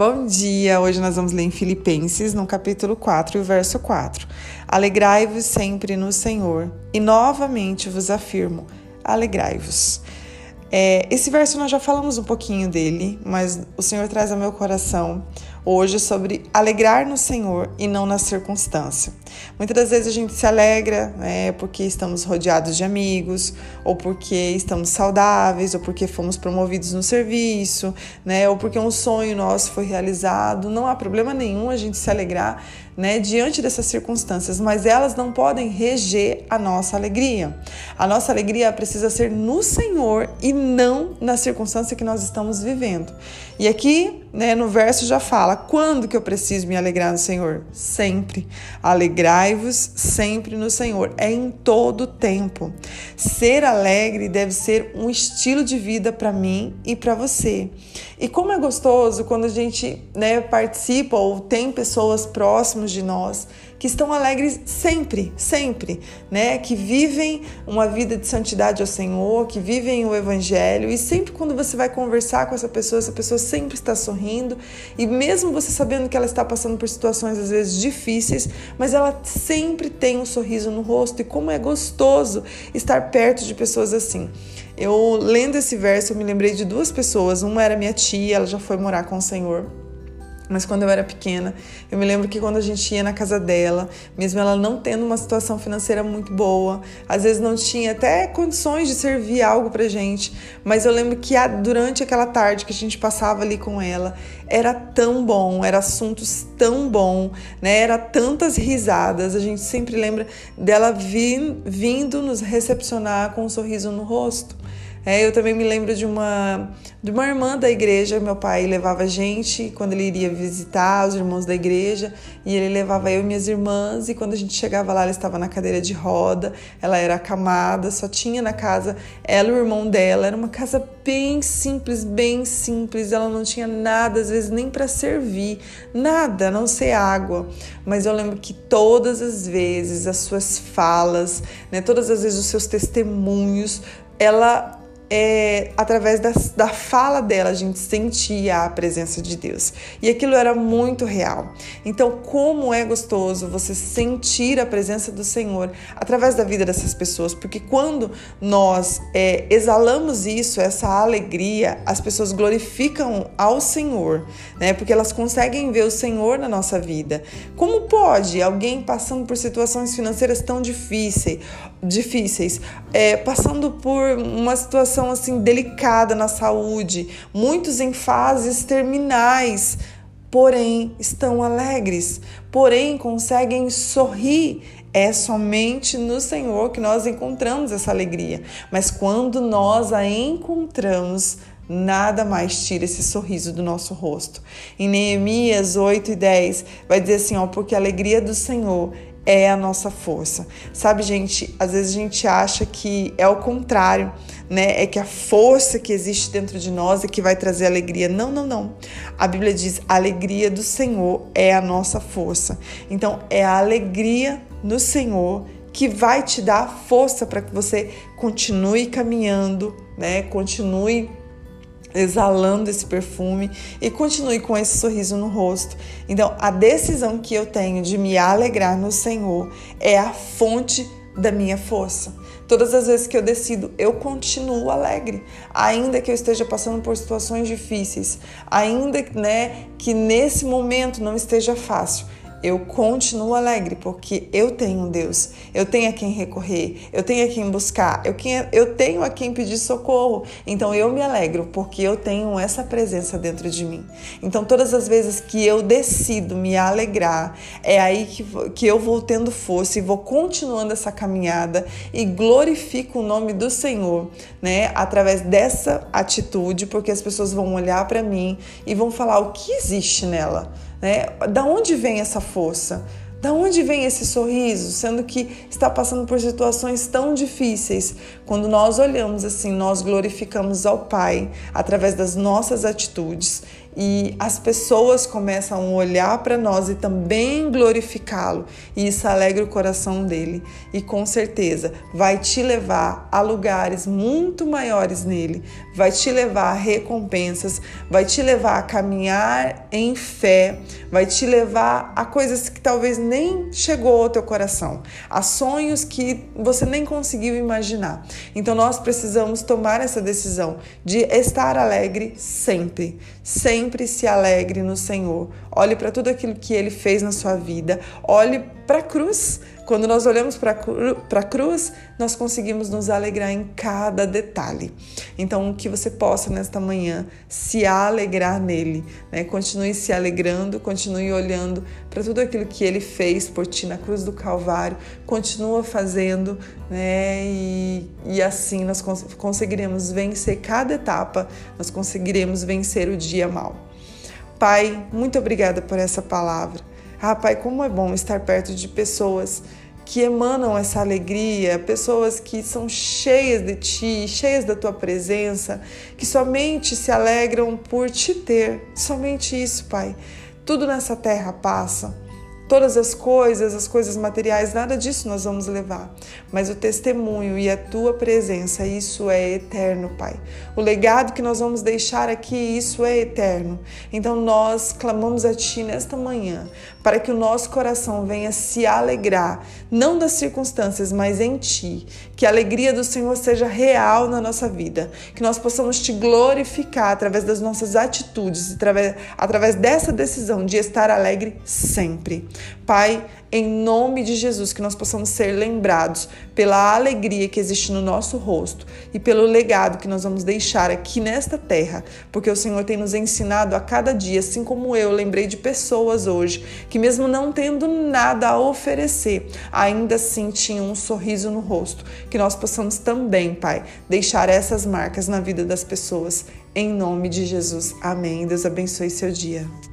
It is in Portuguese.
Bom dia! Hoje nós vamos ler em Filipenses, no capítulo 4, verso 4. Alegrai-vos sempre no Senhor, e novamente vos afirmo: alegrai-vos. É, esse verso nós já falamos um pouquinho dele, mas o Senhor traz ao meu coração hoje sobre alegrar no Senhor e não na circunstância. Muitas das vezes a gente se alegra né, porque estamos rodeados de amigos, ou porque estamos saudáveis, ou porque fomos promovidos no serviço, né, ou porque um sonho nosso foi realizado. Não há problema nenhum a gente se alegrar né, diante dessas circunstâncias, mas elas não podem reger a nossa alegria. A nossa alegria precisa ser no Senhor e não na circunstância que nós estamos vivendo. E aqui, né, no verso já fala: quando que eu preciso me alegrar no Senhor? Sempre. Alegrai-vos sempre no Senhor. É em todo tempo. Ser alegre deve ser um estilo de vida para mim e para você. E como é gostoso quando a gente né, participa ou tem pessoas próximas de nós que estão alegres sempre, sempre, né? Que vivem uma vida de santidade ao Senhor, que vivem o Evangelho. E sempre quando você vai conversar com essa pessoa, essa pessoa sempre está sorrindo. E mesmo você sabendo que ela está passando por situações às vezes difíceis, mas ela sempre tem um sorriso no rosto. E como é gostoso estar perto de pessoas assim. Eu lendo esse verso, eu me lembrei de duas pessoas. Uma era minha tia, ela já foi morar com o Senhor. Mas quando eu era pequena, eu me lembro que quando a gente ia na casa dela, mesmo ela não tendo uma situação financeira muito boa, às vezes não tinha até condições de servir algo pra gente, mas eu lembro que durante aquela tarde que a gente passava ali com ela, era tão bom, era assuntos tão bom, né? Era tantas risadas. A gente sempre lembra dela vindo nos recepcionar com um sorriso no rosto. É, eu também me lembro de uma, de uma irmã da igreja. Meu pai levava a gente quando ele iria visitar os irmãos da igreja, e ele levava eu e minhas irmãs. E quando a gente chegava lá, ela estava na cadeira de roda, ela era acamada, só tinha na casa ela e o irmão dela. Era uma casa bem simples, bem simples. Ela não tinha nada, às vezes nem para servir, nada, a não ser água. Mas eu lembro que todas as vezes as suas falas, né, todas as vezes os seus testemunhos, ela é, através da, da fala dela, a gente sentia a presença de Deus. E aquilo era muito real. Então, como é gostoso você sentir a presença do Senhor através da vida dessas pessoas, porque quando nós é, exalamos isso, essa alegria, as pessoas glorificam ao Senhor, né? Porque elas conseguem ver o Senhor na nossa vida. Como pode alguém passando por situações financeiras tão difíceis, difíceis, é, passando por uma situação situação assim delicada na saúde, muitos em fases terminais, porém estão alegres, porém conseguem sorrir. É somente no Senhor que nós encontramos essa alegria. Mas quando nós a encontramos, nada mais tira esse sorriso do nosso rosto. Em Neemias 8 e 10 vai dizer assim, ó, porque a alegria do Senhor é a nossa força. Sabe, gente, às vezes a gente acha que é o contrário, né? É que a força que existe dentro de nós é que vai trazer alegria. Não, não, não. A Bíblia diz: a alegria do Senhor é a nossa força. Então, é a alegria no Senhor que vai te dar força para que você continue caminhando, né? Continue exalando esse perfume e continue com esse sorriso no rosto. Então, a decisão que eu tenho de me alegrar no Senhor é a fonte da minha força. Todas as vezes que eu decido, eu continuo alegre, ainda que eu esteja passando por situações difíceis, ainda né, que nesse momento não esteja fácil eu continuo alegre porque eu tenho Deus, eu tenho a quem recorrer, eu tenho a quem buscar, eu, eu tenho a quem pedir socorro. Então eu me alegro porque eu tenho essa presença dentro de mim. Então todas as vezes que eu decido me alegrar, é aí que, que eu vou tendo força e vou continuando essa caminhada e glorifico o nome do Senhor, né? Através dessa atitude, porque as pessoas vão olhar para mim e vão falar o que existe nela né? Da onde vem essa força? Da onde vem esse sorriso, sendo que está passando por situações tão difíceis? Quando nós olhamos assim, nós glorificamos ao Pai através das nossas atitudes e as pessoas começam a olhar para nós e também glorificá-lo, e isso alegra o coração dele, e com certeza vai te levar a lugares muito maiores nele, vai te levar a recompensas, vai te levar a caminhar em fé, vai te levar a coisas que talvez nem chegou ao teu coração, a sonhos que você nem conseguiu imaginar. Então nós precisamos tomar essa decisão de estar alegre sempre, sempre se alegre no Senhor. Olhe para tudo aquilo que ele fez na sua vida, olhe para a cruz. Quando nós olhamos para a cruz, nós conseguimos nos alegrar em cada detalhe. Então, que você possa nesta manhã se alegrar nele, né? Continue se alegrando, continue olhando para tudo aquilo que ele fez por ti na cruz do Calvário, continua fazendo, né? E, e assim nós cons conseguiremos vencer cada etapa, nós conseguiremos vencer o dia mal. Pai, muito obrigada por essa palavra. Ah, Pai, como é bom estar perto de pessoas que emanam essa alegria, pessoas que são cheias de Ti, cheias da Tua presença, que somente se alegram por Te ter. Somente isso, Pai. Tudo nessa terra passa todas as coisas, as coisas materiais, nada disso nós vamos levar. Mas o testemunho e a tua presença, isso é eterno, Pai. O legado que nós vamos deixar aqui, isso é eterno. Então nós clamamos a Ti nesta manhã para que o nosso coração venha se alegrar, não das circunstâncias, mas em Ti. Que a alegria do Senhor seja real na nossa vida. Que nós possamos Te glorificar através das nossas atitudes, através, através dessa decisão de estar alegre sempre. Pai, em nome de Jesus, que nós possamos ser lembrados pela alegria que existe no nosso rosto e pelo legado que nós vamos deixar aqui nesta terra, porque o Senhor tem nos ensinado a cada dia, assim como eu lembrei de pessoas hoje que, mesmo não tendo nada a oferecer, ainda assim tinham um sorriso no rosto. Que nós possamos também, Pai, deixar essas marcas na vida das pessoas. Em nome de Jesus. Amém. Deus abençoe seu dia.